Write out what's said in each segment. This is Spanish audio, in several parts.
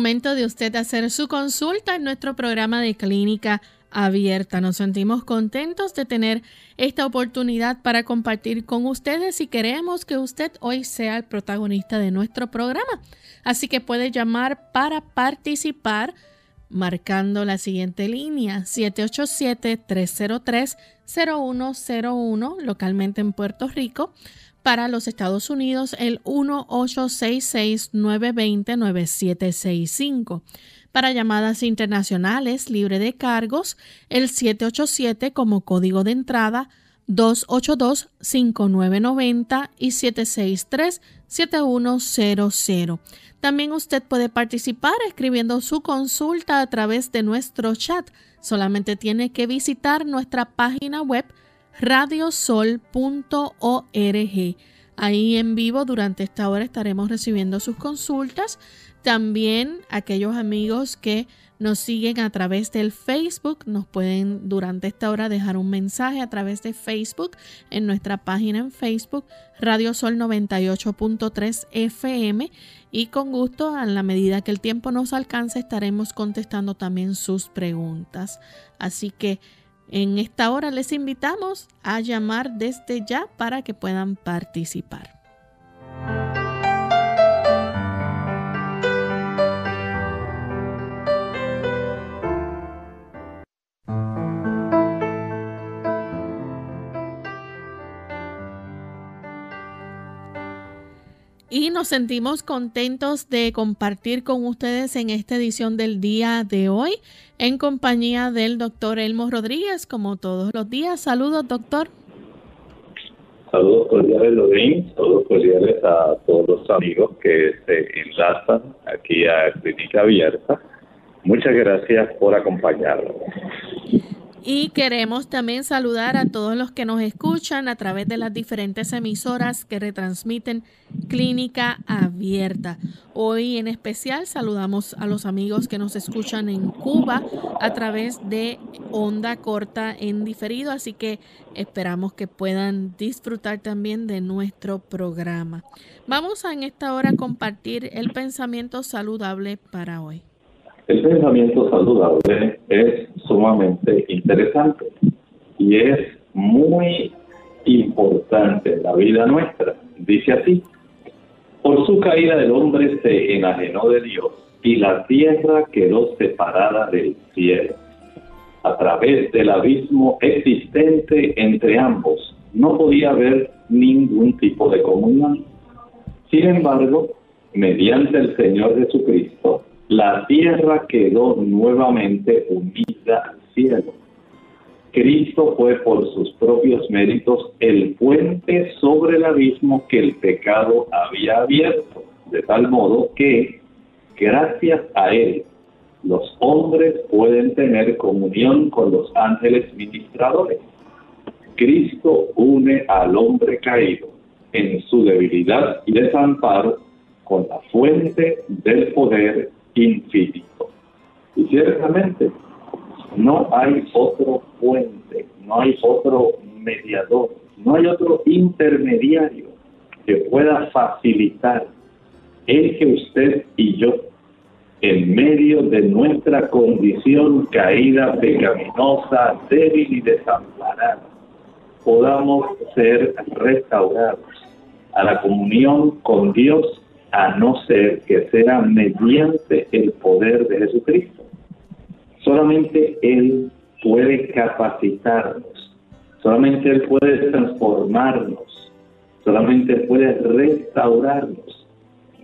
Momento de usted hacer su consulta en nuestro programa de clínica abierta. Nos sentimos contentos de tener esta oportunidad para compartir con ustedes y queremos que usted hoy sea el protagonista de nuestro programa. Así que puede llamar para participar marcando la siguiente línea 787-303-0101 localmente en Puerto Rico para los Estados Unidos, el 1-866-920-9765. Para llamadas internacionales libre de cargos, el 787 como código de entrada 282-5990 y 763-7100. También usted puede participar escribiendo su consulta a través de nuestro chat. Solamente tiene que visitar nuestra página web radiosol.org. Ahí en vivo durante esta hora estaremos recibiendo sus consultas. También aquellos amigos que nos siguen a través del Facebook nos pueden durante esta hora dejar un mensaje a través de Facebook en nuestra página en Facebook Radio Sol 98.3 FM y con gusto a la medida que el tiempo nos alcance estaremos contestando también sus preguntas. Así que en esta hora les invitamos a llamar desde ya para que puedan participar. Y nos sentimos contentos de compartir con ustedes en esta edición del día de hoy en compañía del doctor Elmo Rodríguez, como todos los días. Saludos, doctor. Saludos cordiales, Lorraine. Saludos cordiales a todos los amigos que se enlazan aquí a Clínica Abierta. Muchas gracias por acompañarnos. Y queremos también saludar a todos los que nos escuchan a través de las diferentes emisoras que retransmiten Clínica Abierta. Hoy en especial saludamos a los amigos que nos escuchan en Cuba a través de onda corta en diferido, así que esperamos que puedan disfrutar también de nuestro programa. Vamos a en esta hora compartir el pensamiento saludable para hoy. El pensamiento saludable es sumamente interesante y es muy importante en la vida nuestra. Dice así, por su caída el hombre se enajenó de Dios y la tierra quedó separada del cielo. A través del abismo existente entre ambos no podía haber ningún tipo de comunión. Sin embargo, mediante el Señor Jesucristo, la tierra quedó nuevamente unida al cielo. Cristo fue por sus propios méritos el puente sobre el abismo que el pecado había abierto, de tal modo que, gracias a él, los hombres pueden tener comunión con los ángeles ministradores. Cristo une al hombre caído en su debilidad y desamparo con la fuente del poder infinito. Y ciertamente no hay otro puente, no hay otro mediador, no hay otro intermediario que pueda facilitar el que usted y yo, en medio de nuestra condición caída, pecaminosa, débil y desamparada, podamos ser restaurados a la comunión con Dios a no ser que sea mediante el poder de Jesucristo. Solamente Él puede capacitarnos, solamente Él puede transformarnos, solamente puede restaurarnos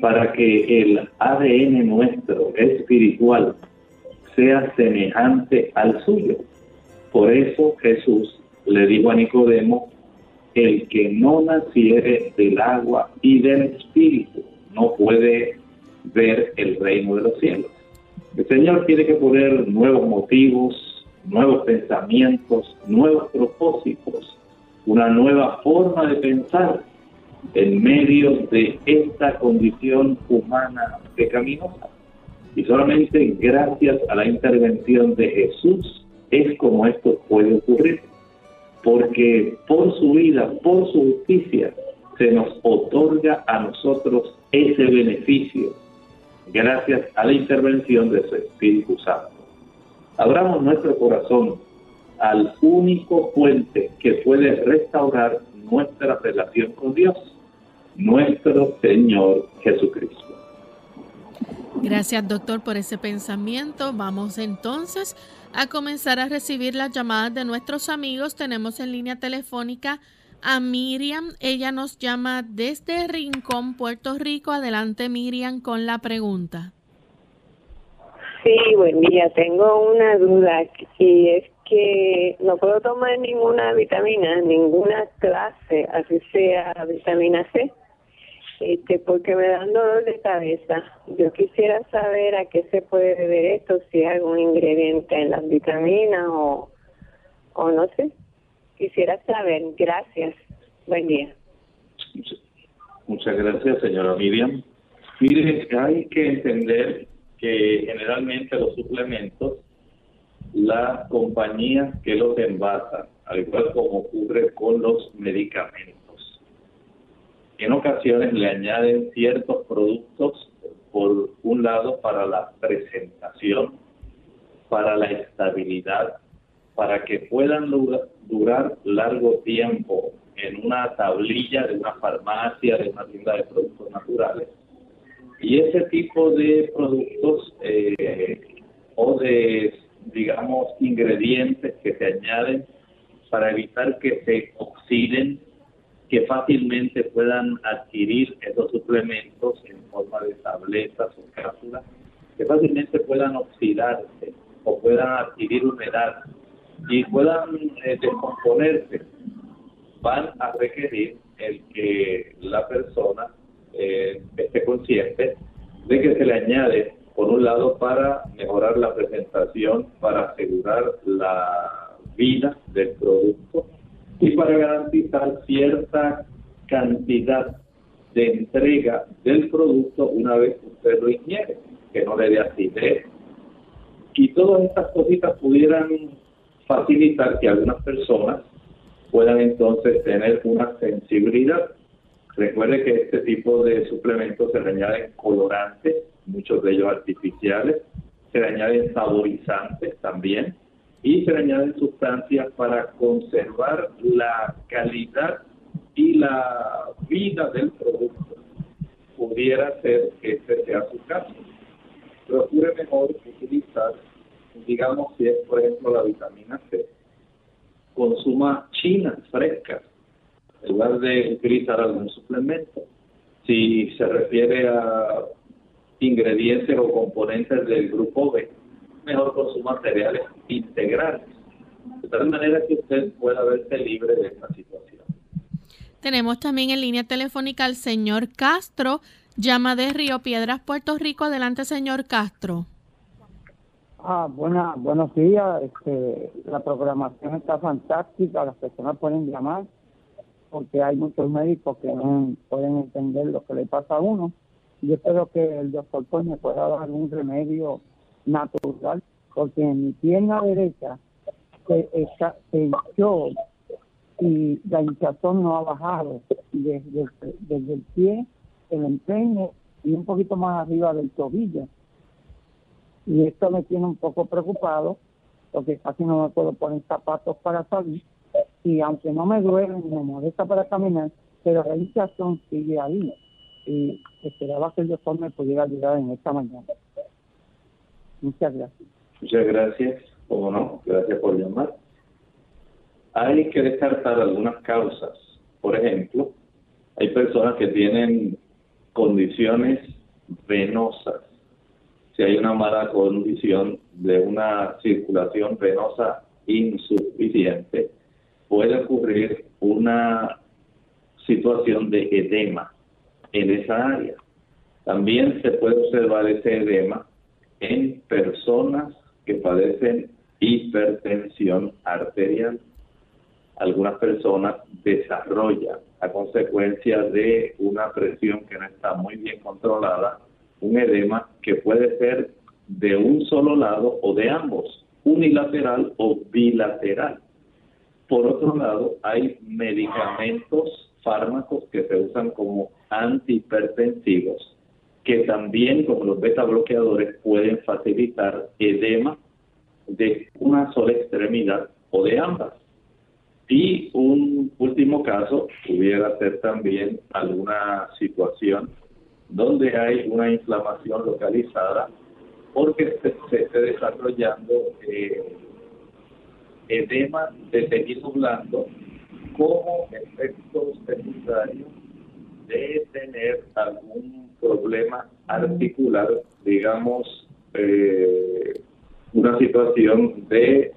para que el ADN nuestro espiritual sea semejante al suyo. Por eso Jesús le dijo a Nicodemo, el que no naciere del agua y del espíritu no puede ver el reino de los cielos. El Señor tiene que poner nuevos motivos, nuevos pensamientos, nuevos propósitos, una nueva forma de pensar en medio de esta condición humana pecaminosa. Y solamente gracias a la intervención de Jesús es como esto puede ocurrir. Porque por su vida, por su justicia, se nos otorga a nosotros ese beneficio gracias a la intervención de su Espíritu Santo. Abramos nuestro corazón al único puente que puede restaurar nuestra relación con Dios, nuestro Señor Jesucristo. Gracias, doctor, por ese pensamiento. Vamos entonces a comenzar a recibir las llamadas de nuestros amigos. Tenemos en línea telefónica a Miriam. Ella nos llama desde Rincón, Puerto Rico. Adelante, Miriam, con la pregunta. Sí, buen día. Tengo una duda y es que no puedo tomar ninguna vitamina, ninguna clase, así sea vitamina C, este, porque me dan dolor de cabeza. Yo quisiera saber a qué se puede deber esto, si hay algún ingrediente en las vitaminas o, o no sé. Quisiera saber. Gracias. Buen día. Muchas gracias, señora Miriam. Mire, hay que entender que generalmente los suplementos, las compañías que los envasan, al igual como ocurre con los medicamentos, en ocasiones le añaden ciertos productos, por un lado, para la presentación, para la estabilidad, para que puedan durar largo tiempo en una tablilla de una farmacia, de una tienda de productos naturales. Y ese tipo de productos eh, o de, digamos, ingredientes que se añaden para evitar que se oxiden, que fácilmente puedan adquirir esos suplementos en forma de tabletas o cápsulas, que fácilmente puedan oxidarse o puedan adquirir humedad y puedan eh, descomponerse, van a requerir el que la persona eh, esté consciente de que se le añade, por un lado, para mejorar la presentación, para asegurar la vida del producto y para garantizar cierta cantidad de entrega del producto una vez que usted lo ingiere, que no le dé acidez. Y todas estas cositas pudieran facilitar que algunas personas puedan entonces tener una sensibilidad. Recuerde que este tipo de suplementos se le añaden colorantes, muchos de ellos artificiales, se le añaden saborizantes también y se le añaden sustancias para conservar la calidad y la vida del producto. Pudiera ser que este sea su caso. Procure mejor utilizar digamos si es por ejemplo la vitamina C, consuma chinas frescas en lugar de utilizar algún suplemento. Si se refiere a ingredientes o componentes del grupo B, mejor consuma cereales integrales, de tal manera que usted pueda verse libre de esta situación. Tenemos también en línea telefónica al señor Castro, llama de Río Piedras, Puerto Rico. Adelante, señor Castro. Ah, buena, buenos días. Este, la programación está fantástica. Las personas pueden llamar porque hay muchos médicos que no pueden entender lo que le pasa a uno. Yo espero que el doctor pues me pueda dar un remedio natural porque en mi pierna derecha se, se hinchó y la hinchazón no ha bajado desde, desde el pie, el empeño y un poquito más arriba del tobillo y esto me tiene un poco preocupado porque casi no me puedo poner zapatos para salir y aunque no me duele me molesta para caminar, pero la hinchazón sigue ahí. y esperaba que el doctor me pudiera ayudar en esta mañana. Muchas gracias. Muchas gracias, como no, gracias por llamar. Hay que descartar algunas causas. Por ejemplo, hay personas que tienen condiciones venosas. Si hay una mala condición de una circulación venosa insuficiente, puede ocurrir una situación de edema en esa área. También se puede observar ese edema en personas que padecen hipertensión arterial. Algunas personas desarrollan a consecuencia de una presión que no está muy bien controlada, un edema que puede ser de un solo lado o de ambos, unilateral o bilateral. Por otro lado, hay medicamentos, fármacos que se usan como antihipertensivos, que también, como los beta bloqueadores, pueden facilitar edema de una sola extremidad o de ambas. Y un último caso pudiera ser también alguna situación donde hay una inflamación localizada porque se, esté desarrollando eh, edema de tejido blando como efecto secundario de tener algún problema articular, digamos, eh, una situación de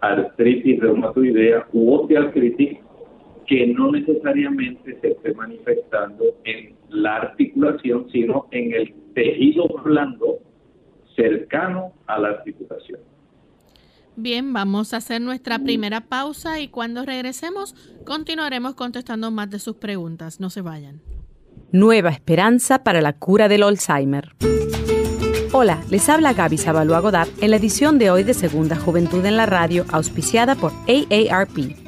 artritis reumatoidea u osteoartritis que no necesariamente se esté manifestando en la articulación, sino en el tejido blando cercano a la articulación. Bien, vamos a hacer nuestra primera pausa y cuando regresemos continuaremos contestando más de sus preguntas. No se vayan. Nueva esperanza para la cura del Alzheimer. Hola, les habla Gaby Sabalua Godard en la edición de hoy de Segunda Juventud en la Radio, auspiciada por AARP.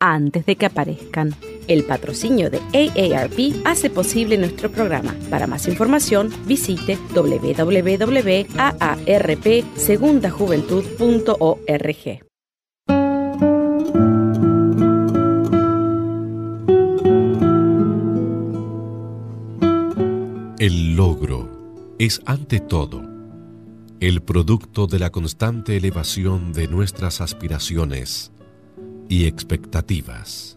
antes de que aparezcan. El patrocinio de AARP hace posible nuestro programa. Para más información, visite www.aarpsegundajuventud.org. El logro es ante todo el producto de la constante elevación de nuestras aspiraciones y expectativas.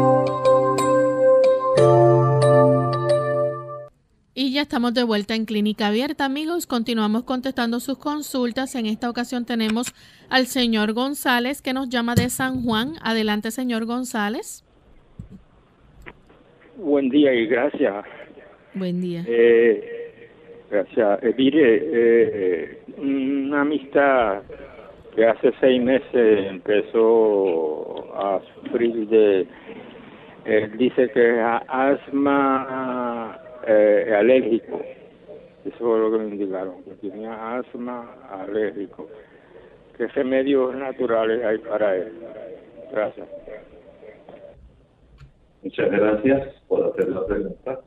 Y ya estamos de vuelta en Clínica Abierta, amigos. Continuamos contestando sus consultas. En esta ocasión tenemos al señor González que nos llama de San Juan. Adelante, señor González. Buen día y gracias. Buen día. Eh, gracias. Eh, mire, eh, una amistad que hace seis meses empezó a sufrir de, él dice que asma eh, alérgico. Eso fue lo que me indicaron, que tenía asma alérgico. ¿Qué remedios naturales hay para él? Gracias. Muchas gracias por hacer la pregunta.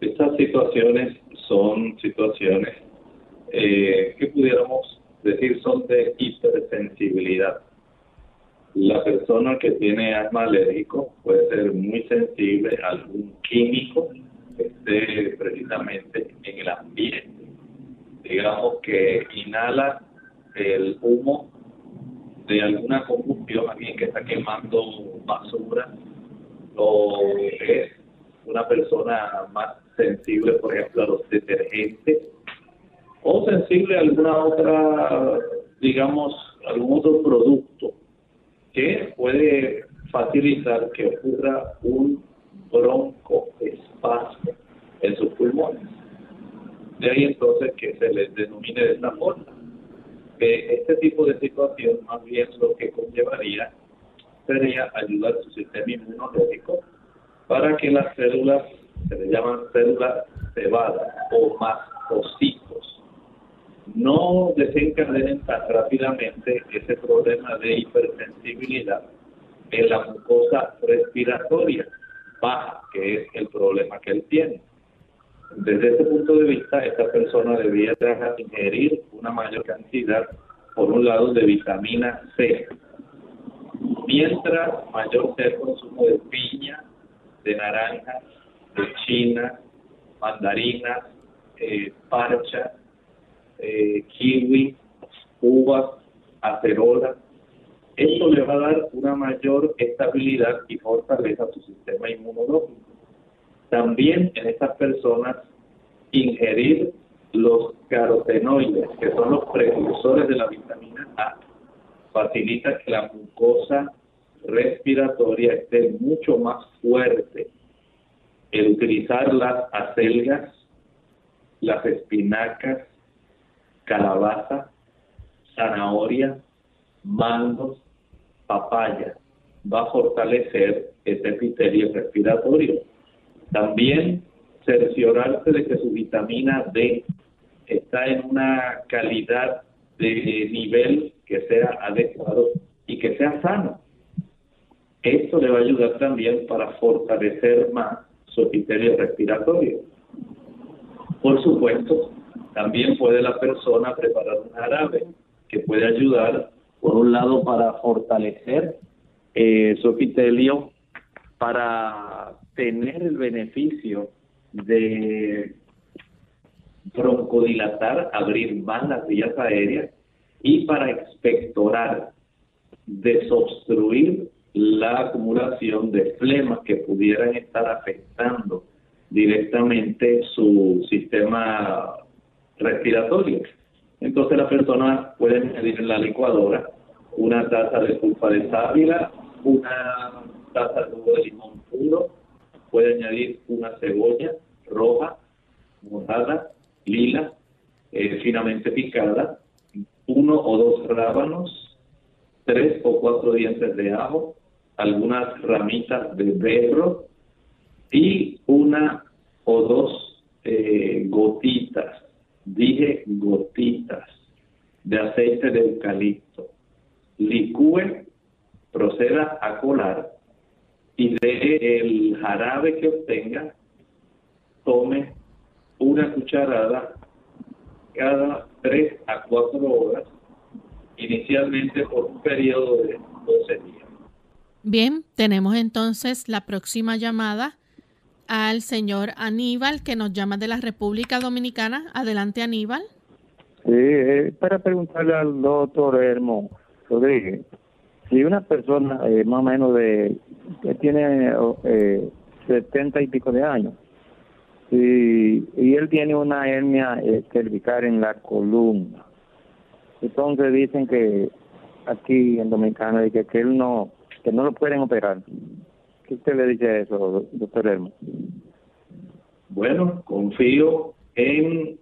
Estas situaciones son situaciones eh, que pudiéramos decir son de hipersensibilidad. La persona que tiene asma alérgico puede ser muy sensible a algún químico esté precisamente en el ambiente. Digamos que inhala el humo de alguna combustión, alguien que está quemando basura, o es una persona más sensible, por ejemplo, a los detergentes, o sensible a alguna otra, digamos, algún otro producto que puede facilitar que ocurra un broncoespasmo en sus pulmones. De ahí entonces que se les denomine de esta forma. Que este tipo de situación más bien lo que conllevaría sería ayudar a su sistema inmunológico para que las células, se le llaman células cebadas o mastocitos, no desencadenen tan rápidamente ese problema de hipersensibilidad en la mucosa respiratoria baja, que es el problema que él tiene. Desde este punto de vista, esta persona debía ingerir una mayor cantidad, por un lado, de vitamina C, mientras mayor sea el consumo de piña, de naranja, de china, mandarinas, eh, parcha, eh, kiwi, uvas, acerola. Esto le va a dar una mayor estabilidad y fortaleza a su sistema inmunológico. También en estas personas ingerir los carotenoides, que son los precursores de la vitamina A, facilita que la mucosa respiratoria esté mucho más fuerte. El utilizar las acelgas, las espinacas, calabaza, zanahoria, mangos, papaya, va a fortalecer ese epitelio respiratorio. También cerciorarse de que su vitamina D está en una calidad de nivel que sea adecuado y que sea sano. Esto le va a ayudar también para fortalecer más su epitelio respiratorio. Por supuesto, también puede la persona preparar un jarabe que puede ayudar, por un lado, para fortalecer eh, su epitelio, para tener el beneficio de broncodilatar, abrir más las vías aéreas y para expectorar, desobstruir la acumulación de flemas que pudieran estar afectando directamente su sistema respiratorio. Entonces la persona puede añadir en la licuadora una taza de pulpa de sábila, una taza de limón puro, puede añadir una cebolla roja, morada, lila, eh, finamente picada, uno o dos rábanos, tres o cuatro dientes de ajo, algunas ramitas de berro y una o dos eh, gotitas, dije gotitas, de aceite de eucalipto. Licúe, proceda a colar y de el jarabe que obtenga, tome una cucharada cada 3 a 4 horas, inicialmente por un periodo de 12 días. Bien, tenemos entonces la próxima llamada al señor Aníbal, que nos llama de la República Dominicana. Adelante, Aníbal. Sí, eh, para preguntarle al doctor Hermo Rodríguez, si una persona eh, más o menos de tiene eh, 70 y pico de años y, y él tiene una hernia eh, cervical en la columna, entonces dicen que aquí en Dominicana que, que él no que no lo pueden operar. ¿Qué usted le dice a eso, doctor Hermo? Bueno, confío en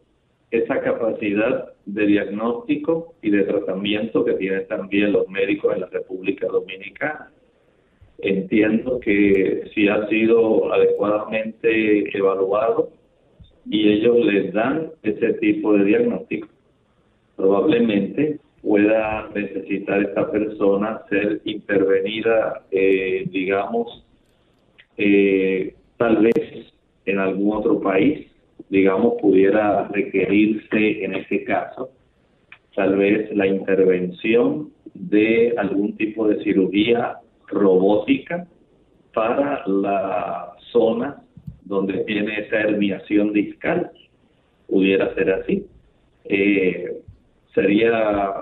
esa capacidad de diagnóstico y de tratamiento que tienen también los médicos en la República Dominicana. Entiendo que si ha sido adecuadamente evaluado y ellos les dan ese tipo de diagnóstico, probablemente pueda necesitar esta persona ser intervenida, eh, digamos, eh, tal vez en algún otro país, digamos, pudiera requerirse en este caso, tal vez la intervención de algún tipo de cirugía robótica para la zona donde tiene esa herniación discal. Pudiera ser así. Eh, sería,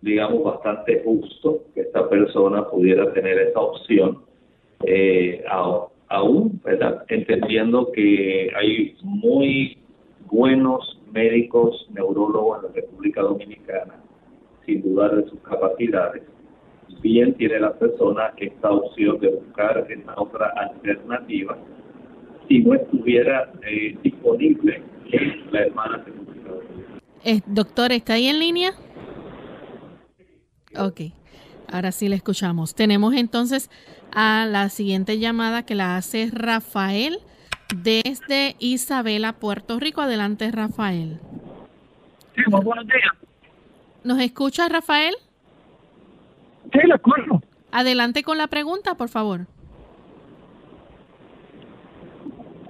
digamos, bastante justo que esta persona pudiera tener esa opción eh, aún, ¿verdad? entendiendo que hay muy buenos médicos neurólogos en la República Dominicana, sin dudar de sus capacidades. Bien tiene la persona esta opción de buscar esta otra alternativa si no estuviera eh, disponible la hermana República eh, doctor, ¿está ahí en línea? Ok, ahora sí le escuchamos. Tenemos entonces a la siguiente llamada que la hace Rafael desde Isabela, Puerto Rico. Adelante, Rafael. Sí, muy buenos días. ¿Nos escucha, Rafael? Sí, le escucho. Adelante con la pregunta, por favor.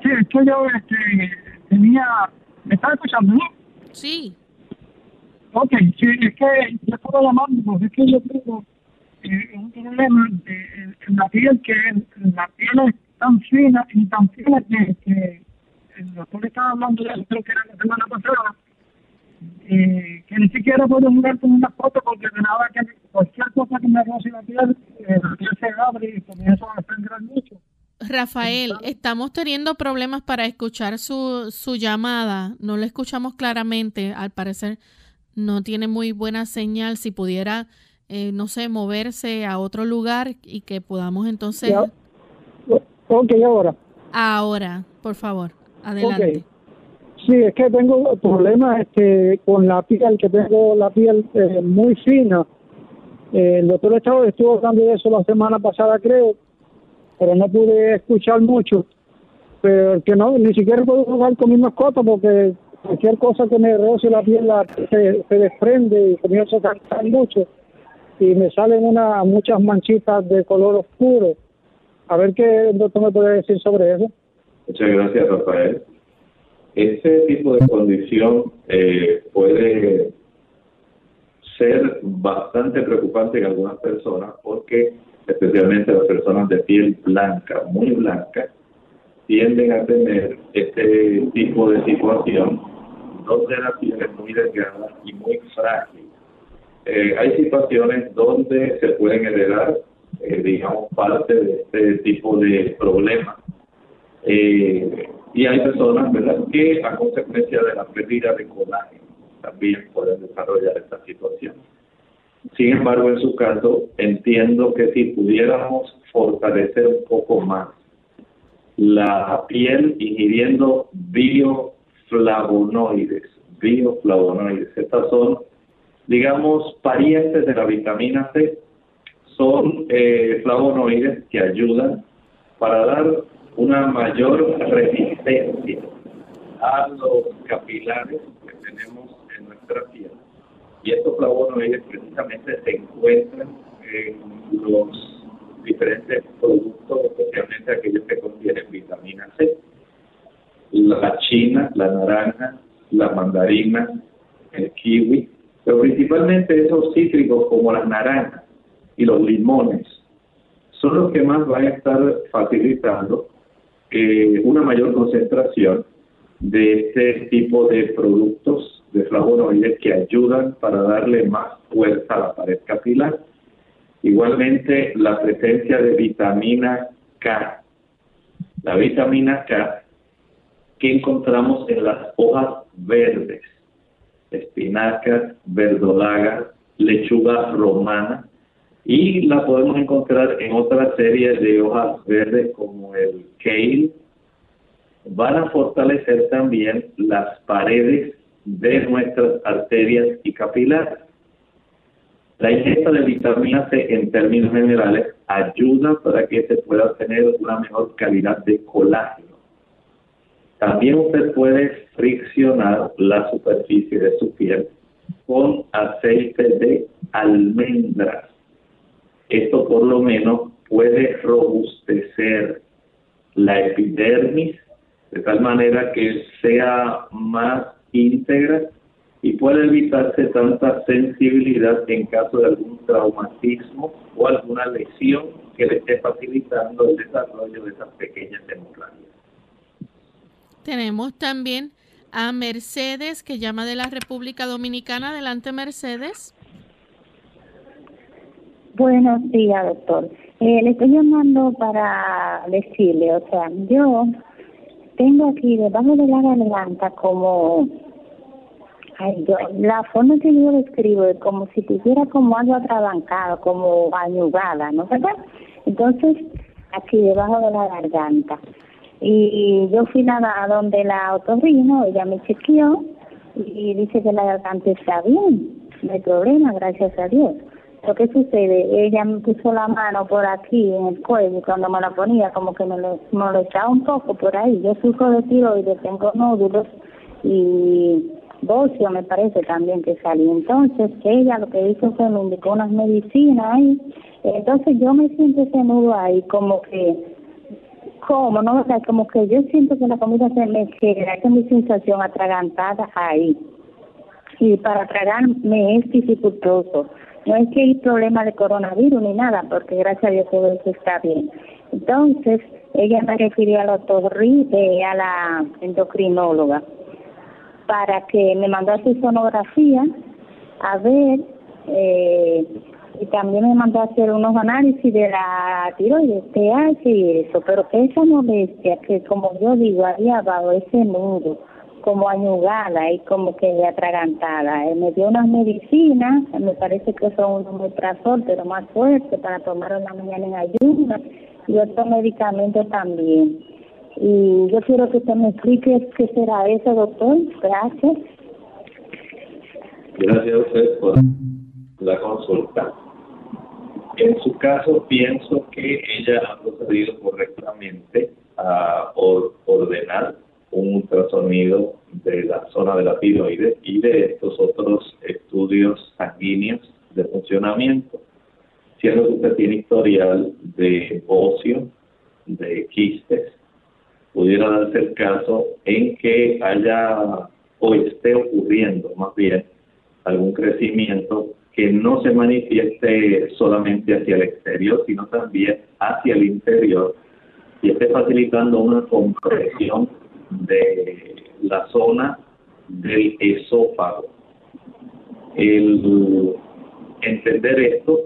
Sí, es que yo este, tenía... ¿Me estás escuchando, no? Sí. Ok, sí, es que yo estaba llamando porque es que yo tengo eh, un problema en la piel que la piel es tan fina y tan fina que, que el doctor estaba hablando de eso, creo que era la semana pasada, eh, que ni siquiera puedo jugar con una foto porque de nada que cualquier cosa que me roce la piel, eh, la piel se abre y comienza a sangrar mucho. Rafael, estamos teniendo problemas para escuchar su, su llamada. No le escuchamos claramente. Al parecer no tiene muy buena señal. Si pudiera eh, no sé, moverse a otro lugar y que podamos entonces... Ok, ahora. Ahora, por favor, adelante. Sí, es que tengo problemas este, con la piel, que tengo la piel eh, muy fina. Eh, el doctor Estado estuvo hablando de eso la semana pasada, creo, pero no pude escuchar mucho. Pero que no, ni siquiera puedo jugar con mi mascota porque cualquier cosa que me roce la piel la, se, se desprende y comienza a cantar mucho y me salen una, muchas manchitas de color oscuro. A ver qué el doctor me puede decir sobre eso. Muchas gracias, Rafael. Ese tipo de condición eh, puede ser bastante preocupante en algunas personas porque especialmente las personas de piel blanca, muy blanca, tienden a tener este tipo de situación donde la piel es muy delgada y muy frágil eh, hay situaciones donde se pueden heredar, eh, digamos, parte de este tipo de problemas. Eh, y hay personas, ¿verdad?, que a consecuencia de la pérdida de colágeno también pueden desarrollar esta situación. Sin embargo, en su caso, entiendo que si pudiéramos fortalecer un poco más la piel ingiriendo bioflavonoides, bioflavonoides, estas son digamos, parientes de la vitamina C. Son eh, flavonoides que ayudan para dar una mayor resistencia a los capilares que tenemos en nuestra piel. Y estos flavonoides precisamente se encuentran en los diferentes productos, especialmente aquellos que contienen vitamina C. la china, la naranja, la mandarina, el kiwi, pero principalmente esos cítricos como las naranjas y los limones son los que más van a estar facilitando eh, una mayor concentración de este tipo de productos de flavonoides que ayudan para darle más fuerza a la pared capilar. Igualmente, la presencia de vitamina K. La vitamina K que encontramos en las hojas verdes, espinacas, verdolaga, lechuga romana, y la podemos encontrar en otra serie de hojas verdes como el kale. Van a fortalecer también las paredes de nuestras arterias y capilares. La ingesta de vitamina C en términos generales ayuda para que se pueda tener una mejor calidad de colágeno. También usted puede friccionar la superficie de su piel con aceite de almendras. Esto por lo menos puede robustecer la epidermis de tal manera que sea más íntegra y puede evitarse tanta sensibilidad en caso de algún traumatismo o alguna lesión que le esté facilitando el desarrollo de esas pequeñas hemorragias. Tenemos también a Mercedes que llama de la República Dominicana. Adelante, Mercedes. Buenos días, doctor. Eh, le estoy llamando para decirle, o sea, yo tengo aquí debajo de la garganta como Ay, yo, la forma que yo lo escribo es como si tuviera como algo atrabancado, como añugada, ¿no verdad? Entonces, aquí debajo de la garganta. Y yo fui a, a donde la otorrino, ella me chequeó y dice que la garganta está bien, no hay problema, gracias a Dios. Lo que sucede, ella me puso la mano por aquí en el cuello y cuando me la ponía como que me lo, echaba un poco por ahí. Yo sufro de tiroides, tengo nódulos y bocio me parece también que salió. Entonces ella lo que hizo fue me indicó unas medicinas ahí. Entonces yo me siento ese nudo ahí como que, como, ¿no? O como que yo siento que la comida se me queda, que mi sensación atragantada ahí. Y para tragar me es dificultoso. No es que hay problema de coronavirus ni nada, porque gracias a Dios todo eso está bien. Entonces, ella me refirió a la, eh, a la endocrinóloga para que me mandase sonografía a ver eh, y también me mandó a hacer unos análisis de la tiroides, TH y eso, pero esa molestia que como yo digo había dado ese nudo, como añugada y como que atragantada, eh, me dio unas medicinas, me parece que son un omeprazol, pero más fuerte para tomar en la mañana en ayunas y otros medicamentos también y yo quiero que usted me explique qué será eso, doctor. Gracias. Gracias a usted por la consulta. En su caso, pienso que ella ha procedido correctamente a ordenar un ultrasonido de la zona de la tiroides y de estos otros estudios sanguíneos de funcionamiento. Siendo que usted tiene historial de ocio, de quistes, pudiera darse el caso en que haya o esté ocurriendo más bien algún crecimiento que no se manifieste solamente hacia el exterior, sino también hacia el interior y esté facilitando una compresión de la zona del esófago. El entender esto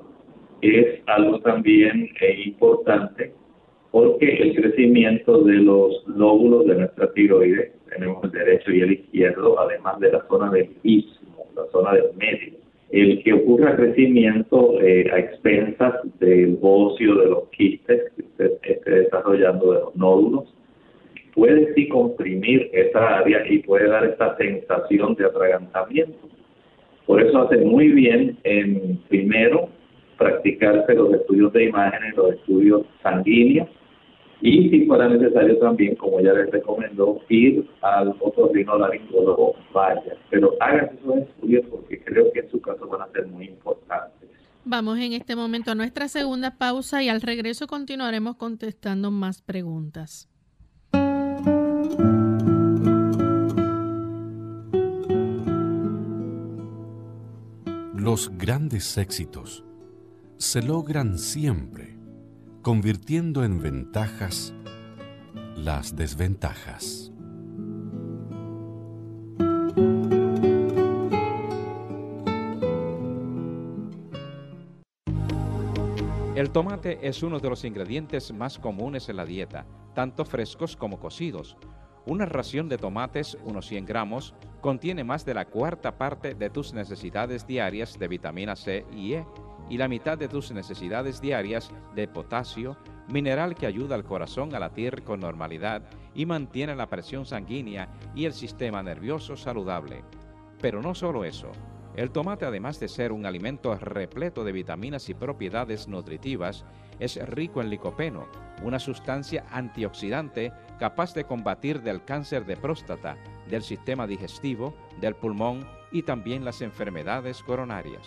es algo también eh, importante porque el crecimiento de los lóbulos de nuestra tiroides, tenemos el derecho y el izquierdo, además de la zona del istmo, la zona del medio. El que ocurra crecimiento eh, a expensas del bocio, de los quistes que usted esté desarrollando, de los nódulos, puede sí comprimir esa área y puede dar esta sensación de atragantamiento. Por eso hace muy bien en primero practicarse los estudios de imágenes, los estudios sanguíneos, y si fuera necesario también, como ya les recomendó, ir al otorrinolaringólogo, vaya. Pero hagan esos estudios porque creo que en su caso van a ser muy importantes. Vamos en este momento a nuestra segunda pausa y al regreso continuaremos contestando más preguntas. Los grandes éxitos se logran siempre convirtiendo en ventajas las desventajas. El tomate es uno de los ingredientes más comunes en la dieta, tanto frescos como cocidos. Una ración de tomates, unos 100 gramos, contiene más de la cuarta parte de tus necesidades diarias de vitamina C y E y la mitad de tus necesidades diarias de potasio, mineral que ayuda al corazón a latir con normalidad y mantiene la presión sanguínea y el sistema nervioso saludable. Pero no solo eso, el tomate además de ser un alimento repleto de vitaminas y propiedades nutritivas, es rico en licopeno, una sustancia antioxidante capaz de combatir del cáncer de próstata, del sistema digestivo, del pulmón y también las enfermedades coronarias.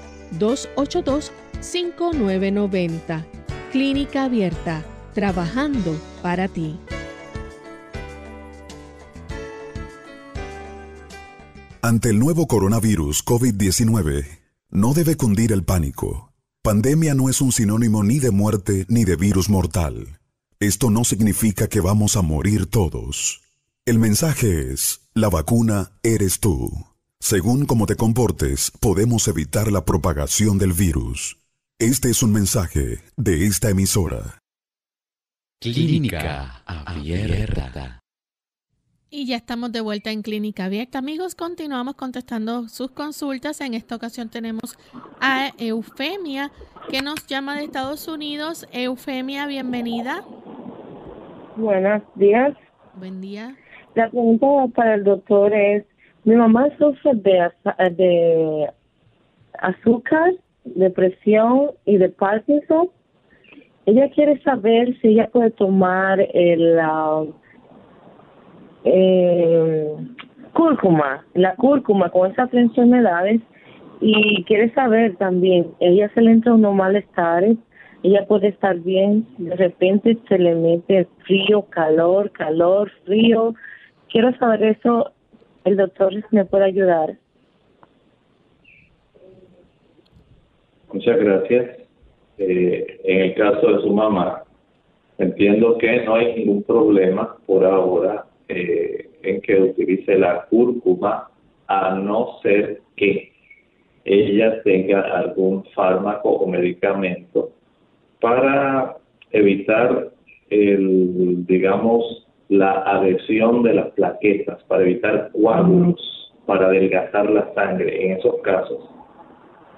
282-5990. Clínica Abierta, trabajando para ti. Ante el nuevo coronavirus COVID-19, no debe cundir el pánico. Pandemia no es un sinónimo ni de muerte ni de virus mortal. Esto no significa que vamos a morir todos. El mensaje es, la vacuna eres tú. Según cómo te comportes, podemos evitar la propagación del virus. Este es un mensaje de esta emisora. Clínica Abierta. Y ya estamos de vuelta en Clínica Abierta. Amigos, continuamos contestando sus consultas. En esta ocasión tenemos a Eufemia, que nos llama de Estados Unidos. Eufemia, bienvenida. Buenos días. Buen día. La pregunta para el doctor es, mi mamá sufre de, de azúcar, depresión y de Parkinson. Ella quiere saber si ella puede tomar el eh, cúrcuma, la cúrcuma con esas enfermedades y quiere saber también, ella se le entra unos malestares, ella puede estar bien, de repente se le mete frío, calor, calor, frío. Quiero saber eso el doctor me puede ayudar. Muchas gracias. Eh, en el caso de su mamá, entiendo que no hay ningún problema por ahora eh, en que utilice la cúrcuma, a no ser que ella tenga algún fármaco o medicamento para evitar el, digamos, la adhesión de las plaquetas para evitar coágulos, para adelgazar la sangre. En esos casos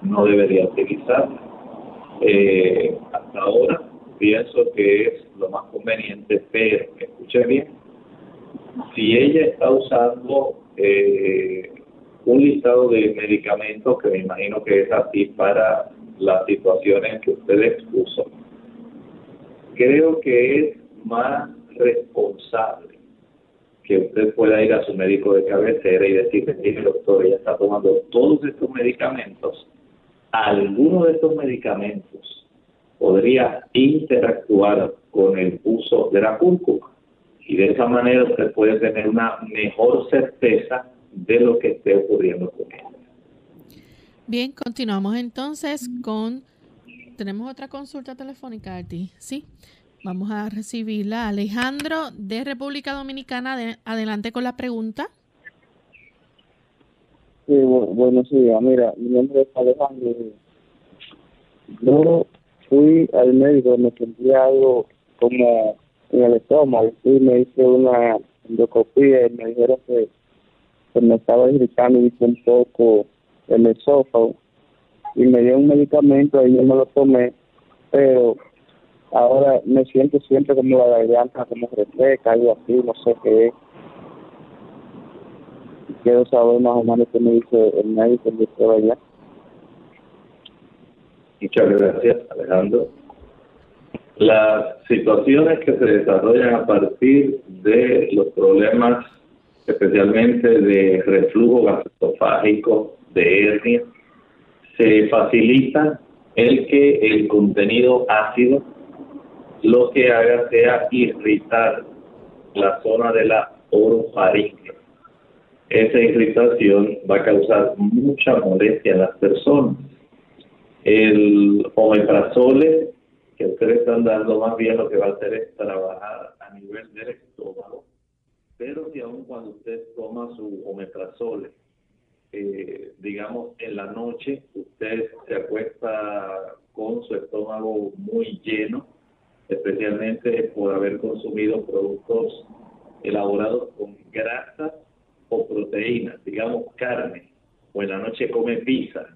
no debería utilizar. Eh, hasta ahora pienso que es lo más conveniente, pero escuche bien, si ella está usando eh, un listado de medicamentos que me imagino que es así para las situaciones que usted expuso, creo que es más responsable que usted pueda ir a su médico de cabecera y decirle, mire doctor, ella está tomando todos estos medicamentos, alguno de estos medicamentos podría interactuar con el uso de la cúrcuma y de esa manera usted puede tener una mejor certeza de lo que esté ocurriendo con ella. Bien, continuamos entonces con... Tenemos otra consulta telefónica, ti ¿sí? Vamos a recibirla. Alejandro de República Dominicana, adelante con la pregunta. Sí, bueno, sí, Mira, mi nombre es Alejandro. Yo fui al médico, me sentía algo como en el estómago y me hice una endoscopia y me dijeron que, me estaba irritando un poco el esófago y me dio un medicamento y yo me lo tomé, pero Ahora me siento siempre como la garganta como reseca, algo así, no sé qué es. quiero saber más o menos qué me dice el médico, el doctor allá. Muchas gracias, Alejandro. Las situaciones que se desarrollan a partir de los problemas, especialmente de reflujo gastroesofágico, de hernia, se facilita el que el contenido ácido lo que haga sea irritar la zona de la orofaringe. Esa irritación va a causar mucha molestia en las personas. El omeprazole que ustedes están dando más bien lo que va a hacer es trabajar a nivel del estómago, pero si aún cuando usted toma su omeprazole, eh, digamos en la noche, usted se acuesta con su estómago muy lleno, especialmente por haber consumido productos elaborados con grasas o proteínas, digamos carne, o en la noche come pizza,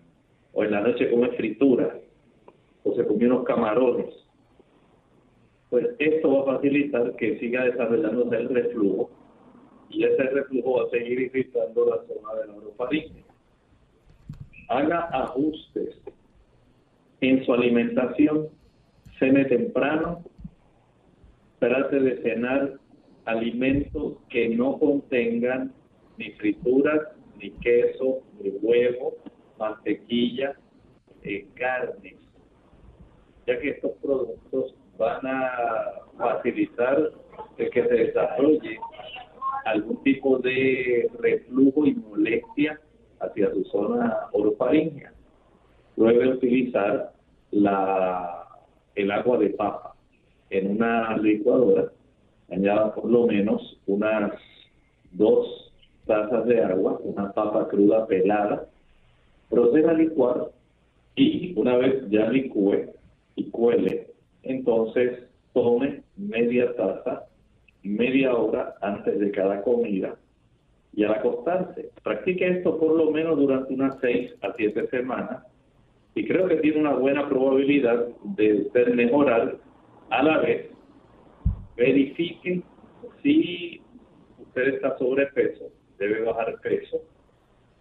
o en la noche come fritura, o se comió unos camarones, pues esto va a facilitar que siga desarrollándose el reflujo y ese reflujo va a seguir irritando la zona de la. Haga ajustes en su alimentación, cene temprano, trate de cenar alimentos que no contengan ni frituras, ni queso, ni huevo, mantequilla, eh, carnes, ya que estos productos van a facilitar el que se desarrolle algún tipo de reflujo y molestia hacia su zona orofaringea. Luego utilizar la, el agua de papa en una licuadora, añada por lo menos unas dos tazas de agua, una papa cruda pelada, proceda a licuar y una vez ya licúe y cuele, entonces tome media taza, media hora antes de cada comida y al acostarse. Practique esto por lo menos durante unas seis a siete semanas y creo que tiene una buena probabilidad de usted mejorar a la vez. Verifique si usted está sobrepeso, debe bajar peso,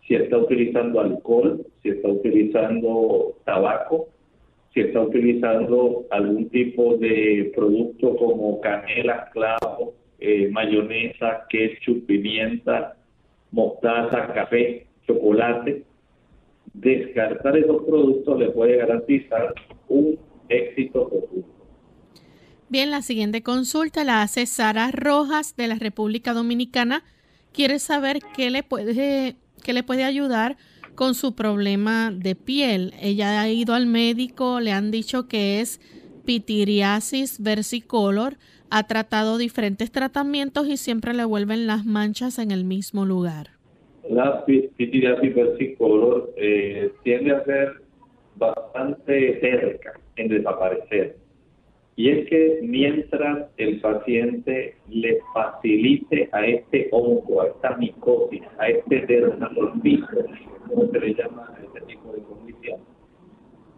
si está utilizando alcohol, si está utilizando tabaco, si está utilizando algún tipo de producto como canela, clavo, eh, mayonesa, ketchup, pimienta, mostaza, café, chocolate, descartar esos productos le puede garantizar un éxito futuro. Bien, la siguiente consulta la hace Sara Rojas de la República Dominicana. Quiere saber qué le puede, qué le puede ayudar con su problema de piel. Ella ha ido al médico, le han dicho que es pitiriasis versicolor, ha tratado diferentes tratamientos y siempre le vuelven las manchas en el mismo lugar. La pitiriasis versicolor eh, tiende a ser bastante cerca en desaparecer. Y es que mientras el paciente le facilite a este hongo, a esta micosis, a este dermatolfiso, como se le llama a este tipo de condición,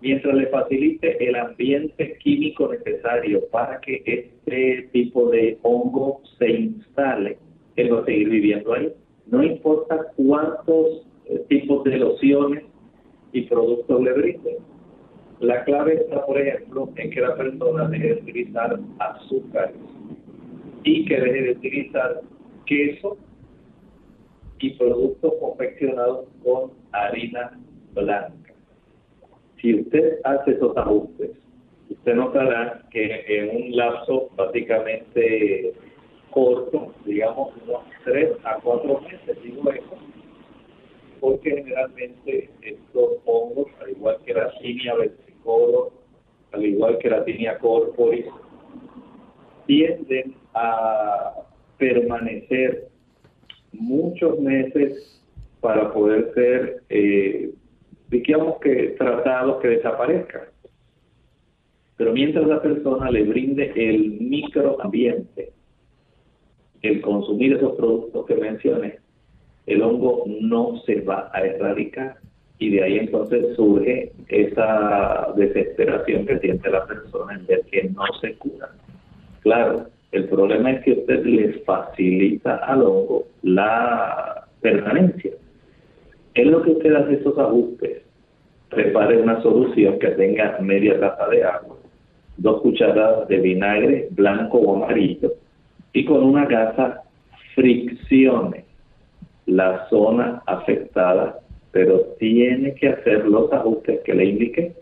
mientras le facilite el ambiente químico necesario para que este tipo de hongo se instale, él va a seguir viviendo ahí. No importa cuántos eh, tipos de lociones y productos le brinden la clave está, por ejemplo, en que la persona deje de utilizar azúcar y que deje de utilizar queso y productos confeccionados con harina blanca. Si usted hace esos ajustes, usted notará que en un lapso básicamente corto, digamos unos 3 a 4 meses, digo eso, porque generalmente estos hongos, al igual que la cinia al igual que la tinea corporis, tienden a permanecer muchos meses para poder ser, eh, digamos que tratados que desaparezcan. Pero mientras la persona le brinde el microambiente, el consumir esos productos que mencioné, el hongo no se va a erradicar y de ahí entonces surge esa desesperación que siente la persona en ver que no se cura. Claro, el problema es que usted le facilita al hongo la permanencia. En lo que usted hace estos ajustes, prepare una solución que tenga media taza de agua, dos cucharadas de vinagre blanco o amarillo y con una gasa friccione la zona afectada, pero tiene que hacer los ajustes que le indiqué.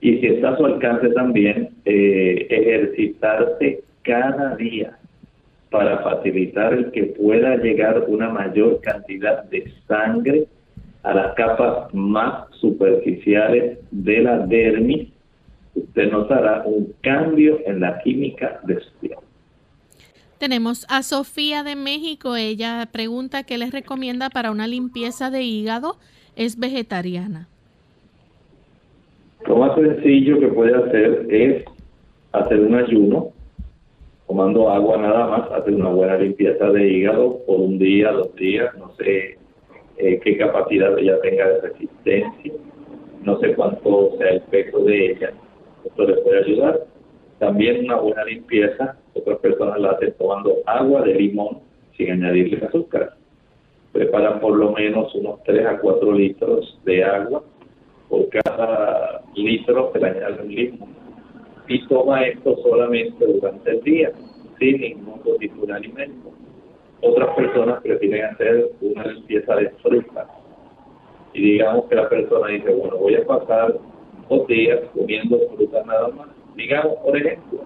Y si está a su alcance también, eh, ejercitarse cada día para facilitar el que pueda llegar una mayor cantidad de sangre a las capas más superficiales de la dermis, usted notará un cambio en la química de su piel. Tenemos a Sofía de México. Ella pregunta qué les recomienda para una limpieza de hígado. Es vegetariana. Lo más sencillo que puede hacer es hacer un ayuno, tomando agua nada más, hacer una buena limpieza de hígado por un día, dos días, no sé eh, qué capacidad ella tenga de resistencia, no sé cuánto sea el peso de ella, esto le puede ayudar. También una buena limpieza, otras personas la hacen tomando agua de limón sin añadirle azúcar. Preparan por lo menos unos 3 a 4 litros de agua, por cada litro se le añade un limón. Y toma esto solamente durante el día, sin ningún tipo de alimento otras personas prefieren hacer una limpieza de fruta. Y digamos que la persona dice, bueno, voy a pasar dos días comiendo fruta nada más. Digamos, por ejemplo,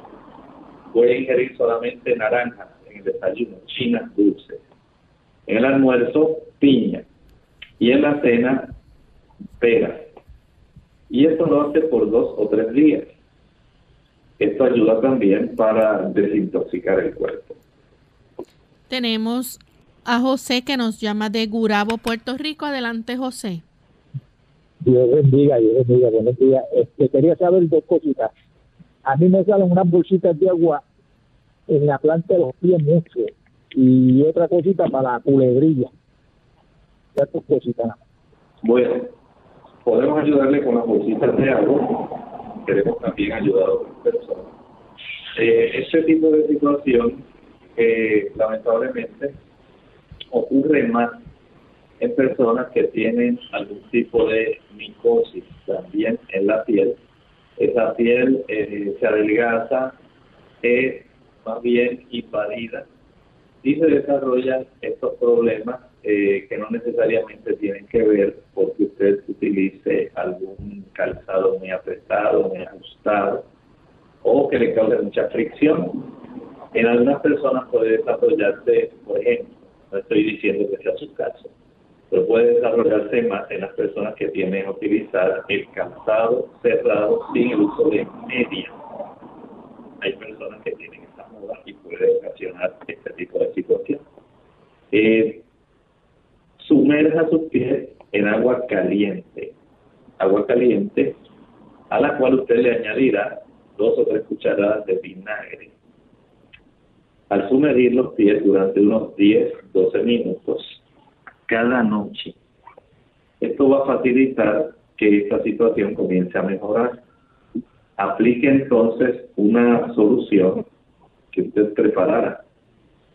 voy a ingerir solamente naranjas en el desayuno, chinas dulces. En el almuerzo, piña. Y en la cena, peras. Y esto lo hace por dos o tres días. Esto ayuda también para desintoxicar el cuerpo. Tenemos a José que nos llama de Gurabo, Puerto Rico. Adelante, José. Dios bendiga, Dios bendiga, buenos días. Este, quería saber dos cositas. A mí me salen unas bolsitas de agua en la planta de los pies mucho y otra cosita para la culebrilla. Estas cositas. Bueno, podemos ayudarle con las bolsitas de agua. Queremos también ayudar a otras personas. Eh, este tipo de situación que lamentablemente ocurre más en personas que tienen algún tipo de micosis también en la piel. Esa piel eh, se adelgaza, es más bien invadida. Y se desarrollan estos problemas eh, que no necesariamente tienen que ver porque usted utilice algún calzado muy apretado, muy ajustado o que le cause mucha fricción. En algunas personas puede desarrollarse, por ejemplo, no estoy diciendo que sea su caso, pero puede desarrollarse más en las personas que tienen que utilizar el calzado cerrado sin el uso de media. Hay personas que tienen esta moda y puede ocasionar este tipo de situación. Eh, sumerja sus pies en agua caliente, agua caliente a la cual usted le añadirá dos o tres cucharadas de vinagre al sumergir los pies durante unos 10, 12 minutos cada noche. Esto va a facilitar que esta situación comience a mejorar. Aplique entonces una solución que usted preparará,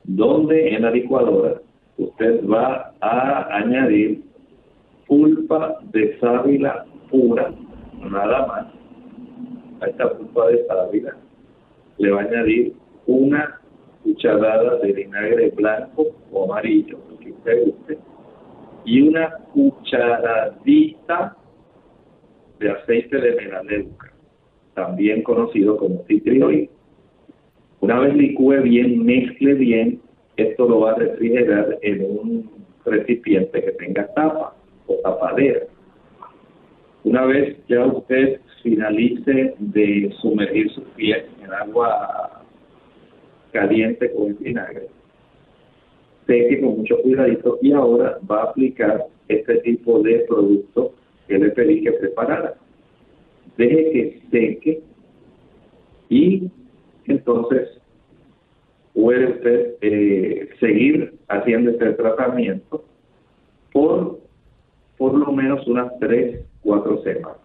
donde en la licuadora usted va a añadir pulpa de sábila pura, nada más. A esta pulpa de sábila le va a añadir una cucharada de vinagre blanco o amarillo, lo que usted guste, y una cucharadita de aceite de melaleuca, también conocido como citrioide. Una vez licúe bien, mezcle bien, esto lo va a refrigerar en un recipiente que tenga tapa o tapadera. Una vez ya usted finalice de sumergir sus pies en agua caliente con vinagre. Seque con mucho cuidadito y ahora va a aplicar este tipo de producto que le pedí que preparara. Deje que seque y entonces puede usted eh, seguir haciendo este tratamiento por por lo menos unas tres, cuatro semanas.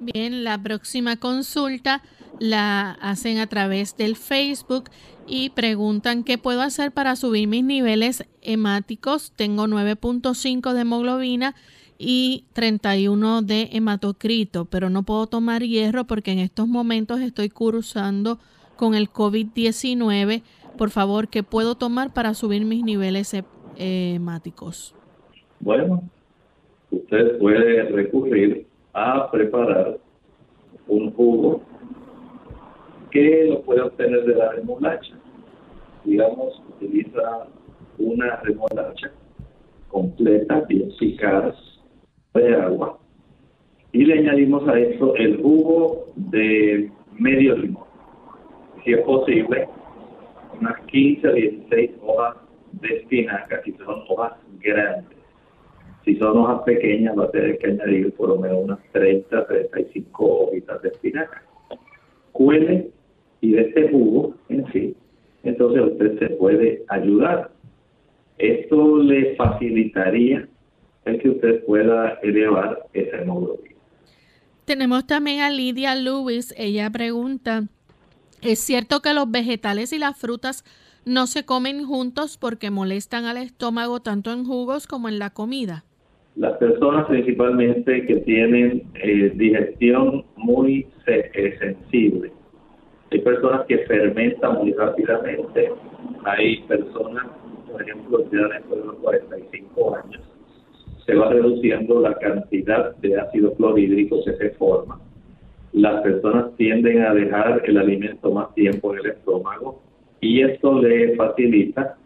Bien, la próxima consulta la hacen a través del Facebook y preguntan qué puedo hacer para subir mis niveles hemáticos. Tengo 9.5 de hemoglobina y 31 de hematocrito, pero no puedo tomar hierro porque en estos momentos estoy cursando con el COVID-19. Por favor, ¿qué puedo tomar para subir mis niveles hemáticos? Bueno, usted puede recurrir a preparar un jugo que lo puede obtener de la remolacha. Digamos, utiliza una remolacha completa, bien picada, de agua, y le añadimos a esto el jugo de medio limón. Si es posible, unas 15 o 16 hojas de espinaca, si son hojas grandes. Si son hojas pequeñas, va a tener que añadir por lo menos unas 30, 35 hojitas de espinaca. Cuele y de este jugo en sí, entonces usted se puede ayudar. Esto le facilitaría el que usted pueda elevar esa hemoglobina. Tenemos también a Lidia Lewis. Ella pregunta, ¿es cierto que los vegetales y las frutas no se comen juntos porque molestan al estómago tanto en jugos como en la comida? Las personas principalmente que tienen eh, digestión muy eh, sensible hay personas que fermentan muy rápidamente. Hay personas, por ejemplo, ya después de los 45 años, se va reduciendo la cantidad de ácido clorhídrico que se forma. Las personas tienden a dejar el alimento más tiempo en el estómago y esto le facilita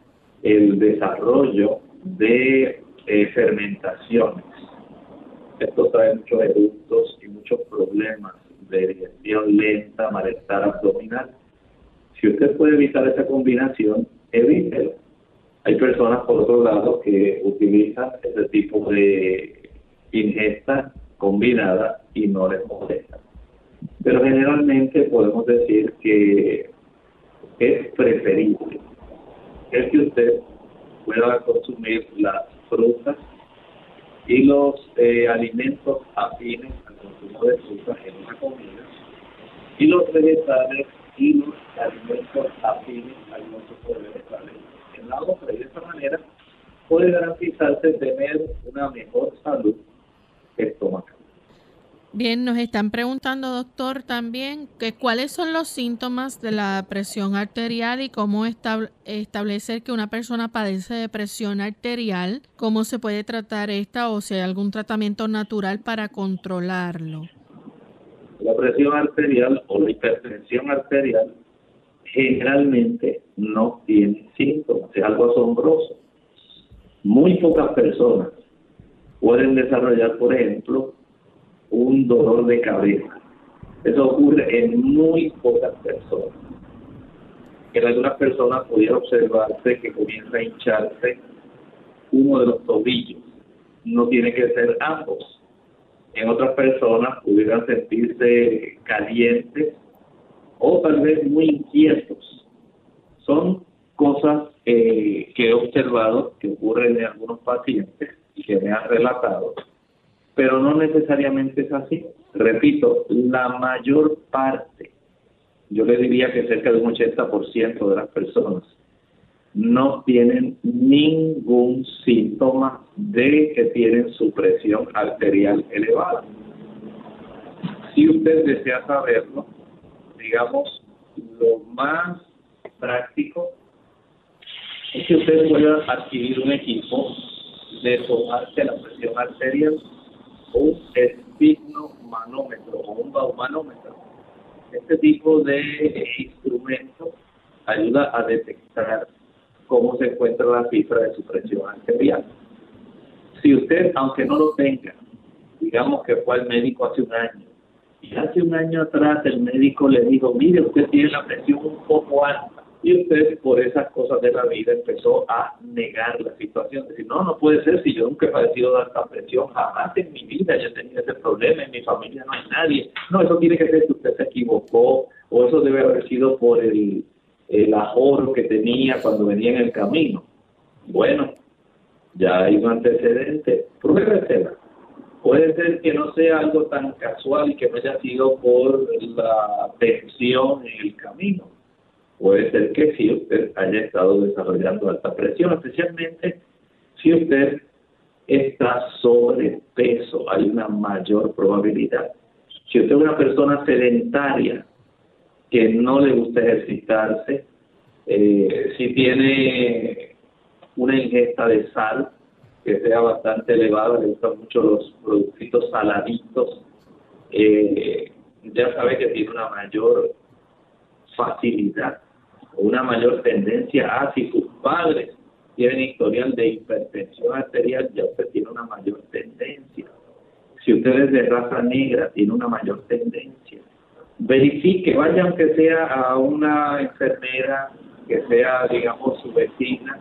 el desarrollo de eh, fermentaciones. Esto trae muchos eructos y muchos problemas de digestión lenta, malestar abdominal. Si usted puede evitar esa combinación, evítelo. Hay personas, por otro lado, que utilizan ese tipo de ingesta combinada y no les molesta. Pero generalmente podemos decir que es preferible el que usted pueda consumir las frutas y los eh, alimentos afines al consumo de frutas en una comida y los vegetales y los alimentos afines al consumo de vegetales en la otra. Y de esta manera puede garantizarse tener una mejor salud estomacal. Bien, nos están preguntando, doctor, también que cuáles son los síntomas de la presión arterial y cómo establecer que una persona padece de presión arterial, cómo se puede tratar esta o si hay algún tratamiento natural para controlarlo. La presión arterial o la hipertensión arterial generalmente no tiene síntomas, es algo asombroso. Muy pocas personas pueden desarrollar, por ejemplo, un dolor de cabeza. Eso ocurre en muy pocas personas. En algunas personas pudiera observarse que comienza a hincharse uno de los tobillos. No tiene que ser ambos. En otras personas pudieran sentirse calientes o tal vez muy inquietos. Son cosas eh, que he observado que ocurren en algunos pacientes y que me han relatado pero no necesariamente es así. Repito, la mayor parte, yo le diría que cerca de un 80% de las personas no tienen ningún síntoma de que tienen su presión arterial elevada. Si usted desea saberlo, digamos, lo más práctico es que usted pueda adquirir un equipo de tomarse la presión arterial un manómetro o un baumanómetro. Este tipo de instrumento ayuda a detectar cómo se encuentra la cifra de su presión arterial. Si usted, aunque no lo tenga, digamos que fue al médico hace un año, y hace un año atrás el médico le dijo, mire, usted tiene la presión un poco alta, y usted, por esas cosas de la vida, empezó a negar la situación. Decir, no, no puede ser si yo nunca he padecido de alta presión, jamás en mi vida yo he tenido ese problema, en mi familia no hay nadie. No, eso tiene que ser que usted se equivocó, o eso debe haber sido por el, el ahorro que tenía cuando venía en el camino. Bueno, ya hay un antecedente, pruébesela. Puede ser que no sea algo tan casual y que no haya sido por la tensión en el camino. Puede ser que sí usted haya estado desarrollando alta presión, especialmente si usted está sobrepeso, hay una mayor probabilidad. Si usted es una persona sedentaria que no le gusta ejercitarse, eh, si tiene una ingesta de sal que sea bastante elevada, le gustan mucho los productos saladitos, eh, ya sabe que tiene una mayor facilidad una mayor tendencia a si sus padres tienen historial de hipertensión arterial, ya usted tiene una mayor tendencia. Si usted es de raza negra, tiene una mayor tendencia. Verifique, vaya aunque sea a una enfermera que sea, digamos, su vecina,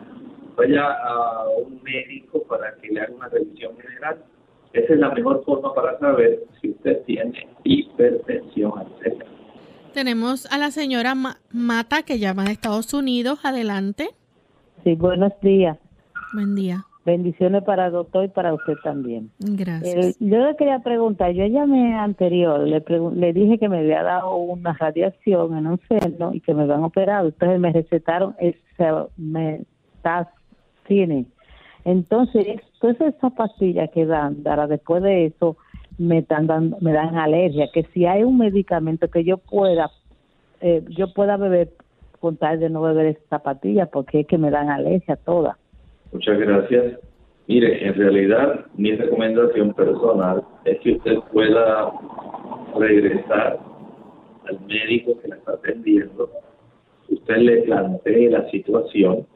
vaya a un médico para que le haga una revisión general. Esa es la mejor forma para saber si usted tiene hipertensión arterial. Tenemos a la señora Mata que llama de Estados Unidos. Adelante. Sí, buenos días. Buen día. Bendiciones para el doctor y para usted también. Gracias. yo le quería preguntar, yo llamé anterior, le, le dije que me había dado una radiación en un seno y que me habían operado. Entonces me recetaron ese metastine. Entonces, todas esas pastillas que dan, dará después de eso, me, están dando, me dan alergia. Que si hay un medicamento que yo pueda, eh, yo pueda beber con tal de no beber esta pastilla, porque es que me dan alergia toda. Muchas gracias. Mire, en realidad mi recomendación personal es que usted pueda regresar al médico que la está atendiendo, usted le plantee la situación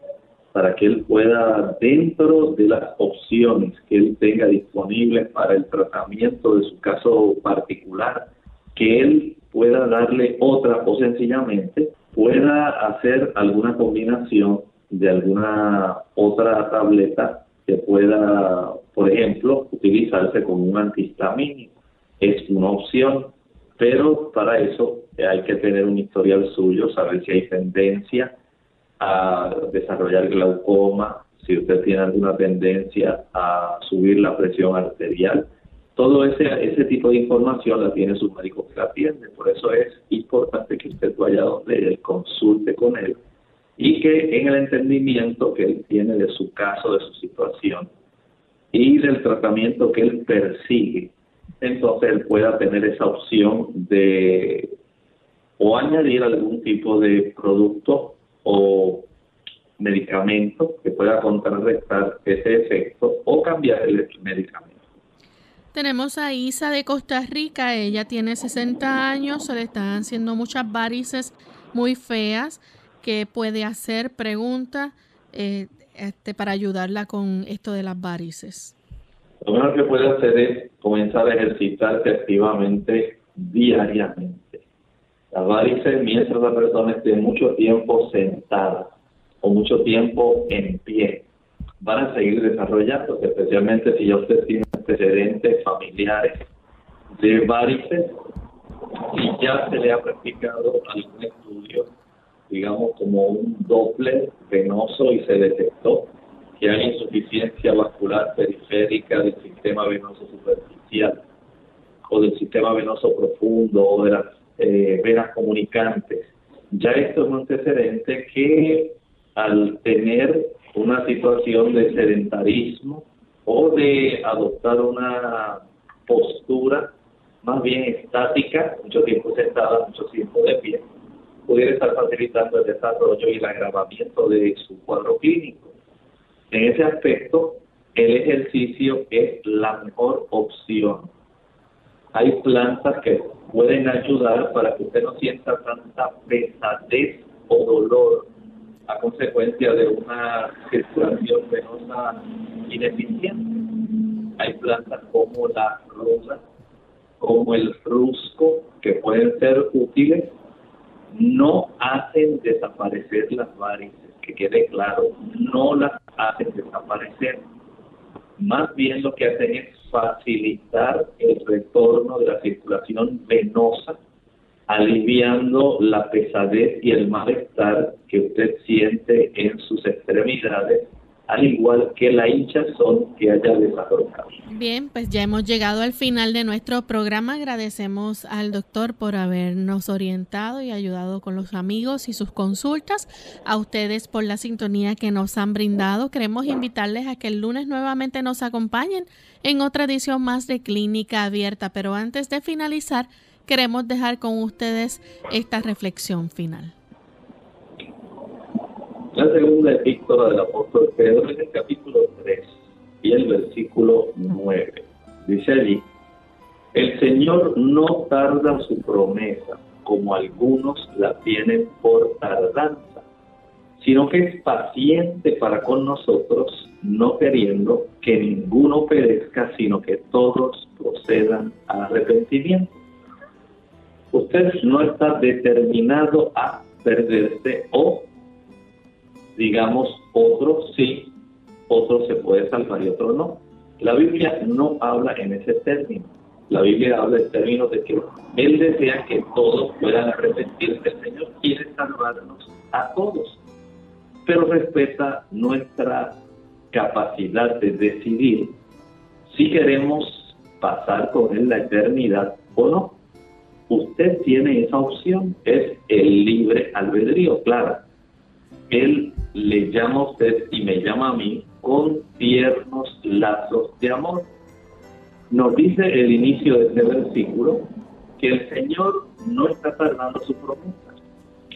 para que él pueda, dentro de las opciones que él tenga disponibles para el tratamiento de su caso particular, que él pueda darle otra o sencillamente pueda hacer alguna combinación de alguna otra tableta que pueda, por ejemplo, utilizarse como un antihistamínico. Es una opción, pero para eso hay que tener un historial suyo, saber si hay tendencia a desarrollar glaucoma, si usted tiene alguna tendencia a subir la presión arterial. Todo ese, ese tipo de información la tiene su médico que la atiende. Por eso es importante que usted vaya donde él, consulte con él y que en el entendimiento que él tiene de su caso, de su situación y del tratamiento que él persigue, entonces él pueda tener esa opción de o añadir algún tipo de producto o medicamento que pueda contrarrestar ese efecto o cambiar el medicamento. Tenemos a Isa de Costa Rica, ella tiene 60 años, se le están haciendo muchas varices muy feas que puede hacer preguntas eh, este, para ayudarla con esto de las varices? Lo mejor que puede hacer es comenzar a ejercitarse activamente diariamente. Las varices, mientras la persona esté mucho tiempo sentada o mucho tiempo en pie, van a seguir desarrollándose, especialmente si ya usted tiene antecedentes familiares de varices y ya se le ha practicado algún estudio digamos, como un doble venoso y se detectó que hay insuficiencia vascular periférica del sistema venoso superficial o del sistema venoso profundo o de las eh, venas comunicantes. Ya esto es un antecedente que al tener una situación de sedentarismo o de adoptar una postura más bien estática, mucho tiempo sentada, mucho tiempo de pie, pudiera estar facilitando el desarrollo y el agravamiento de su cuadro clínico. En ese aspecto, el ejercicio es la mejor opción. Hay plantas que pueden ayudar para que usted no sienta tanta pesadez o dolor a consecuencia de una circulación venosa ineficiente. Hay plantas como la rosa, como el rusco, que pueden ser útiles no hacen desaparecer las varices, que quede claro, no las hacen desaparecer. Más bien lo que hacen es facilitar el retorno de la circulación venosa, aliviando la pesadez y el malestar que usted siente en sus extremidades al igual que la hinchazón que haya desarrollado. Bien, pues ya hemos llegado al final de nuestro programa. Agradecemos al doctor por habernos orientado y ayudado con los amigos y sus consultas. A ustedes por la sintonía que nos han brindado. Queremos invitarles a que el lunes nuevamente nos acompañen en otra edición más de Clínica Abierta. Pero antes de finalizar, queremos dejar con ustedes esta reflexión final. La segunda epístola del apóstol Pedro en el capítulo 3 y el versículo 9. Dice allí, el Señor no tarda su promesa, como algunos la tienen por tardanza, sino que es paciente para con nosotros, no queriendo que ninguno perezca, sino que todos procedan al arrepentimiento. Usted no está determinado a perderse o digamos, otro sí, otro se puede salvar y otro no. La Biblia no habla en ese término. La Biblia habla en términos de que Él desea que todos puedan arrepentirse. El Señor quiere salvarnos a todos, pero respeta nuestra capacidad de decidir si queremos pasar con Él la eternidad o no. Usted tiene esa opción, es el libre albedrío, claro. Él le llama a usted y me llama a mí con tiernos lazos de amor. Nos dice el inicio de este versículo que el Señor no está tardando su promesa.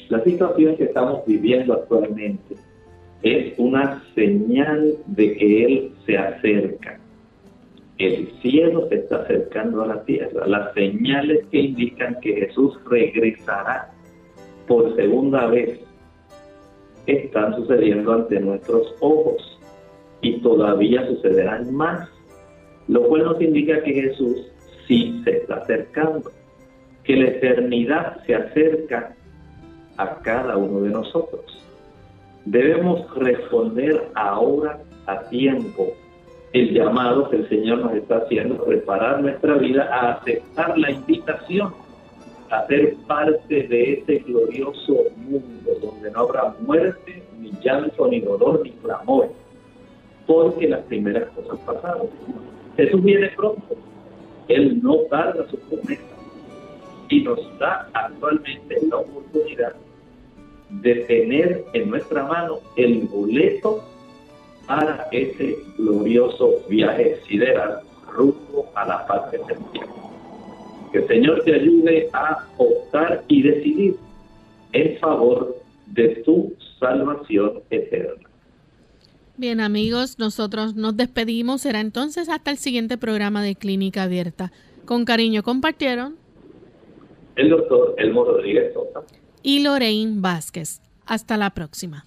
La situación que estamos viviendo actualmente es una señal de que Él se acerca. El cielo se está acercando a la tierra. Las señales que indican que Jesús regresará por segunda vez están sucediendo ante nuestros ojos y todavía sucederán más, lo cual nos indica que Jesús sí se está acercando, que la eternidad se acerca a cada uno de nosotros. Debemos responder ahora a tiempo el llamado que el Señor nos está haciendo, preparar nuestra vida a aceptar la invitación a ser parte de ese glorioso mundo donde no habrá muerte, ni llanto, ni dolor, ni clamor, porque las primeras cosas pasaron. Jesús viene pronto, Él no tarda su promesa y nos da actualmente la oportunidad de tener en nuestra mano el boleto para ese glorioso viaje sideral rumbo a la paz celestial. Que el Señor te ayude a optar y decidir en favor de tu salvación eterna. Bien amigos, nosotros nos despedimos. Será entonces hasta el siguiente programa de Clínica Abierta. Con cariño compartieron el doctor Elmo Rodríguez Sosa y Lorraine Vázquez. Hasta la próxima.